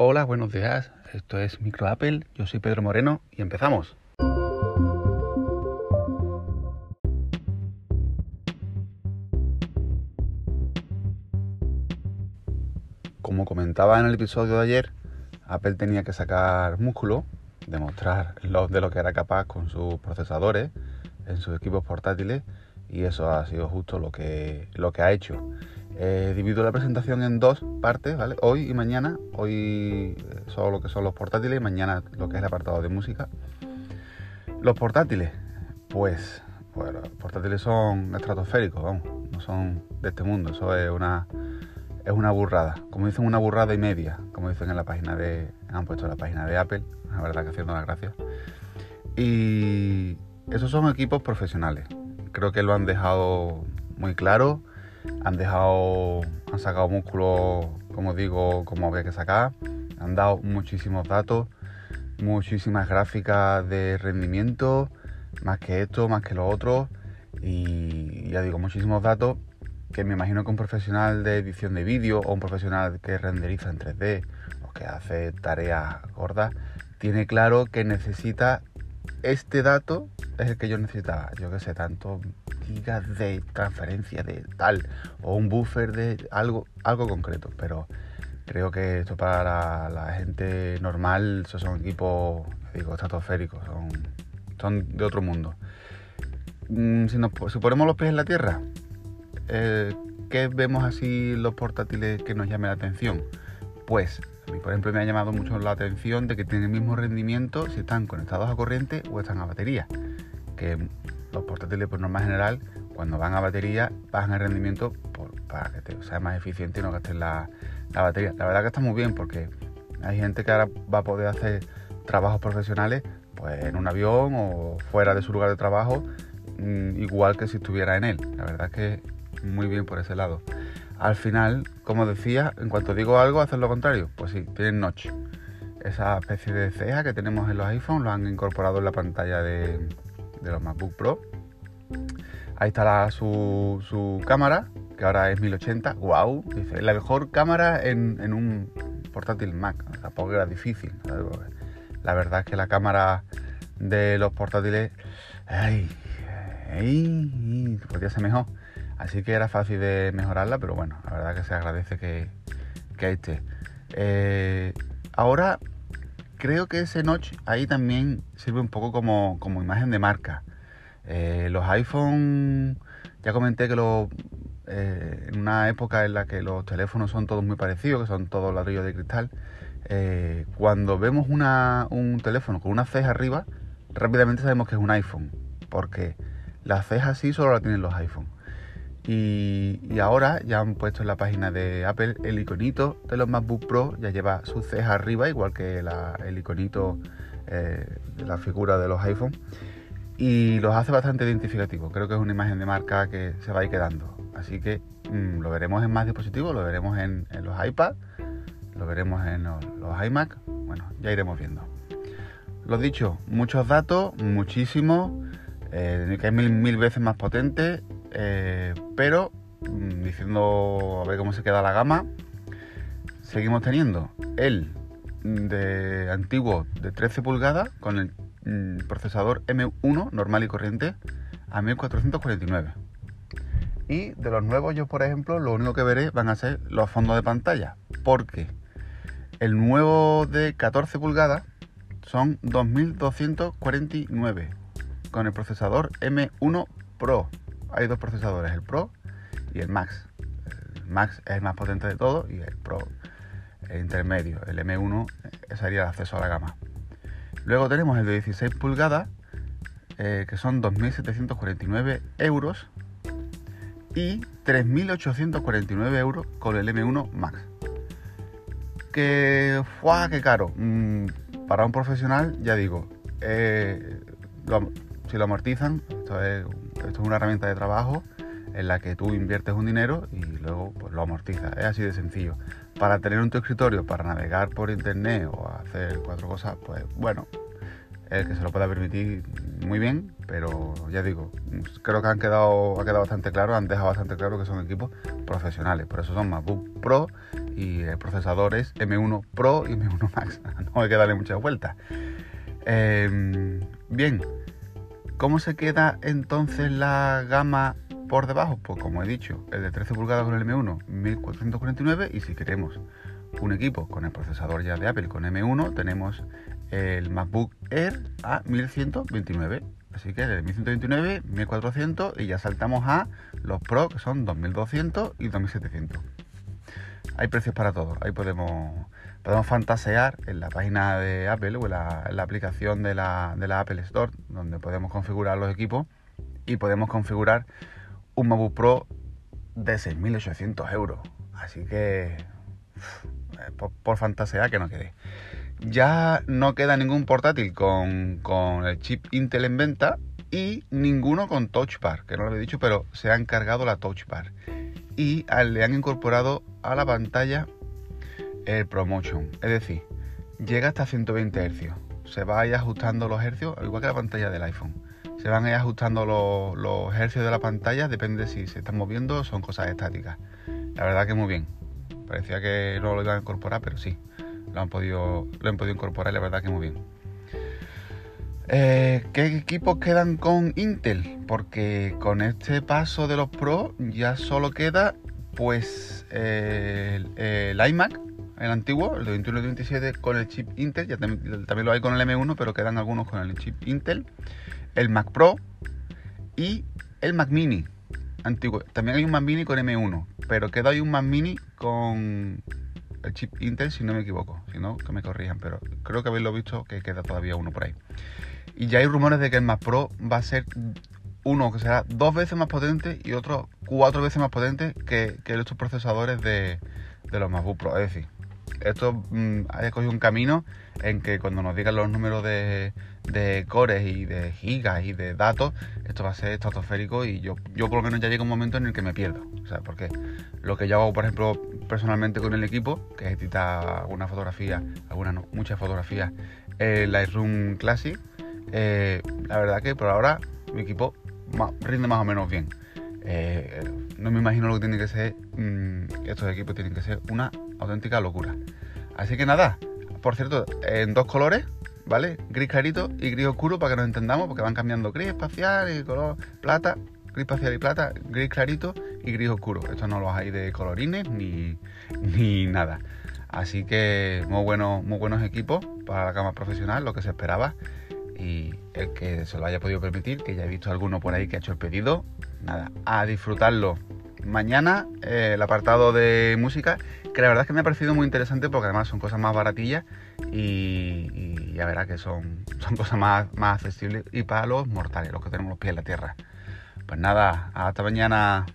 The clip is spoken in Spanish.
Hola, buenos días. Esto es Micro Apple. Yo soy Pedro Moreno y empezamos. Como comentaba en el episodio de ayer, Apple tenía que sacar músculo, demostrar lo, de lo que era capaz con sus procesadores en sus equipos portátiles y eso ha sido justo lo que, lo que ha hecho. Eh, divido la presentación en dos partes, ¿vale? Hoy y mañana. Hoy eh, son lo que son los portátiles y mañana lo que es el apartado de música. Los portátiles, pues, bueno, los portátiles son estratosféricos, vamos, no son de este mundo. Eso es una, es una burrada. Como dicen, una burrada y media, como dicen en la página de, han puesto en la página de Apple, la verdad que haciendo las gracias. Y esos son equipos profesionales. Creo que lo han dejado muy claro han dejado, han sacado músculo, como digo, como había que sacar, han dado muchísimos datos, muchísimas gráficas de rendimiento, más que esto, más que lo otro, y ya digo, muchísimos datos que me imagino que un profesional de edición de vídeo o un profesional que renderiza en 3D o que hace tareas gordas, tiene claro que necesita este dato es el que yo necesitaba. Yo que sé, tanto gigas de transferencia de tal o un buffer de algo, algo concreto. Pero creo que esto para la, gente normal, son equipos, digo, estratosféricos, son, de otro mundo. Mm, si, ponemos los pies en la tierra, eh, ¿qué vemos así los portátiles que nos llame la atención? Pues a mí, por ejemplo, me ha llamado mucho la atención de que tienen el mismo rendimiento si están conectados a corriente o están a batería. Que los portátiles, por norma general, cuando van a batería, bajan el rendimiento para que sea más eficiente y no gastes la, batería. La verdad que está muy bien porque hay gente que ahora va a poder hacer trabajos profesionales pues en un avión o fuera de su lugar de trabajo, mm, igual que si estuviera en él. La verdad que muy bien por ese lado. Al final, como decía, en cuanto digo algo, hacen lo contrario. Pues sí, tienen notch. Esa especie de ceja que tenemos en los iPhones lo han incorporado en la pantalla de, los MacBook Pro. Ahí está su, cámara, que ahora es 1080. ¡Wow! Dice, la mejor cámara en, un portátil Mac. Tampoco era difícil. La verdad es que la cámara de los portátiles. ¡Ay! ¡Ay! Podría ser mejor. Así que era fácil de mejorarla, pero bueno, la verdad que se agradece que, que esté. Eh, ahora creo que ese notch ahí también sirve un poco como, imagen de marca. Eh, los iPhone, ya comenté que eh, en una época en la que los teléfonos son todos muy parecidos, que son todos ladrillos de cristal, cuando vemos un teléfono con una ceja arriba, rápidamente sabemos que es un iPhone, porque la ceja sí solo la tienen los iPhone. Y, ahora ya han puesto en la página de Apple el iconito de los MacBook Pro, ya lleva su ceja arriba, igual que el iconito eh, de la figura de los iPhone. Y los hace bastante identificativos. Creo que es una imagen de marca que se va a ir quedando. Así que mm, lo veremos en más dispositivos, lo veremos en, los iPad, lo veremos en los, iMac. Bueno, ya iremos viendo. Lo dicho, muchos datos, muchísimos, eh, que es mil, mil veces más potente eh, pero mm, diciendo a ver cómo se queda la gama, seguimos teniendo el de antiguo de 13 pulgadas con el mm, procesador M1 normal y corriente a 1449. Y de los nuevos yo, por ejemplo, lo único que veré van a ser los fondos de pantalla, porque el nuevo de 14 pulgadas son 2249 con el procesador M1 Pro hay dos procesadores, el Pro y el Max. El Max es el más potente de todos y el Pro el intermedio. El M1 sería el acceso a la gama. Luego tenemos el de 16 pulgadas, eh, que son 2.749 euros y 3.849 euros con el M1 Max. Que, ¡fua! ¡Qué caro! Mm, para un profesional, ya digo, eh, si lo amortizan, esto es esto es una herramienta de trabajo en la que tú inviertes un dinero y luego pues, lo amortizas. Es así de sencillo. Para tener un tu escritorio, para navegar por internet o hacer cuatro cosas, pues bueno, el que se lo pueda permitir muy bien, pero ya digo, creo que han quedado, ha quedado bastante claro, han dejado bastante claro que son equipos profesionales. Por eso son MacBook Pro y el procesador es M1 Pro y M1 Max. No hay que darle muchas vueltas. Em, bien, ¿cómo se queda entonces la gama por debajo? Pues como he dicho, el de 13 pulgadas con el M1, 1449 y si queremos un equipo con el procesador ya de Apple con M1, tenemos el MacBook Air a 1129. Así que de 1129, 1400 y ya saltamos a los Pro que son 2200 y 2700. Hay precios para todos, ahí podemos, podemos fantasear en la página de Apple o en la, aplicación de la, Apple Store, donde podemos configurar los equipos y podemos configurar un MacBook Pro de 6.800 euros. Así que por, por, fantasear que no quede. Ya no queda ningún portátil con, el chip Intel en venta y ninguno con Touch Bar, que no lo he dicho, pero se ha encargado la Touch Bar. Y le han incorporado a la pantalla el Promotion, es decir, llega hasta 120 Hz. Se va a ir ajustando los hercios, igual que la pantalla del iPhone. Se van a ir ajustando los, los hercios de la pantalla, depende si se están moviendo o son cosas estáticas. La verdad que muy bien. Parecía que no lo iban a incorporar, pero sí lo han podido, lo han podido incorporar la verdad que muy bien. Eh, ¿Qué equipos quedan con Intel? Porque con este paso de los Pro ya solo queda pues el, iMac, el antiguo, el de 21 27 con el chip Intel, ya también, también, lo hay con el M1, pero quedan algunos con el chip Intel, el Mac Pro y el Mac Mini antiguo. También hay un Mac Mini con M1, pero queda ahí un Mac Mini con el chip Intel, si no me equivoco. Si no, que me corrijan, pero creo que habéis visto que queda todavía uno por ahí. Y ya hay rumores de que el Mac Pro va a ser uno que será dos veces más potente y otro cuatro veces más potente que, estos procesadores de, los MacBook Pro. Es decir, esto mm, ha cogido un camino en que cuando nos digan los números de, de cores y de gigas y de datos, esto va a ser estratosférico y yo, yo por lo menos ya llega un momento en el que me pierdo. O sea, porque lo que yo hago, por ejemplo, personalmente con el equipo, que es editar alguna fotografía, algunas no, muchas fotografías, en Lightroom Classic, eh, la verdad que por ahora mi equipo rinde más o menos bien. Eh, no me imagino lo que tiene que ser, mm, estos equipos tienen que ser una auténtica locura. Así que nada, por cierto, en dos colores, ¿vale? Gris clarito y gris oscuro para que nos entendamos, porque van cambiando gris espacial y color plata, gris espacial y plata, gris clarito y gris oscuro. Estos no los hay de colorines ni, ni nada. Así que muy, bueno, muy buenos equipos para la cama profesional, lo que se esperaba. Y el que se lo haya podido permitir, que ya he visto alguno por ahí que ha hecho el pedido, nada, a disfrutarlo. Mañana eh, el apartado de música que la verdad es que me ha parecido muy interesante porque además son cosas más baratillas y, ya verá que son, son cosas más, más accesibles y para los mortales, los que tenemos los pies en la tierra. Pues nada, hasta mañana.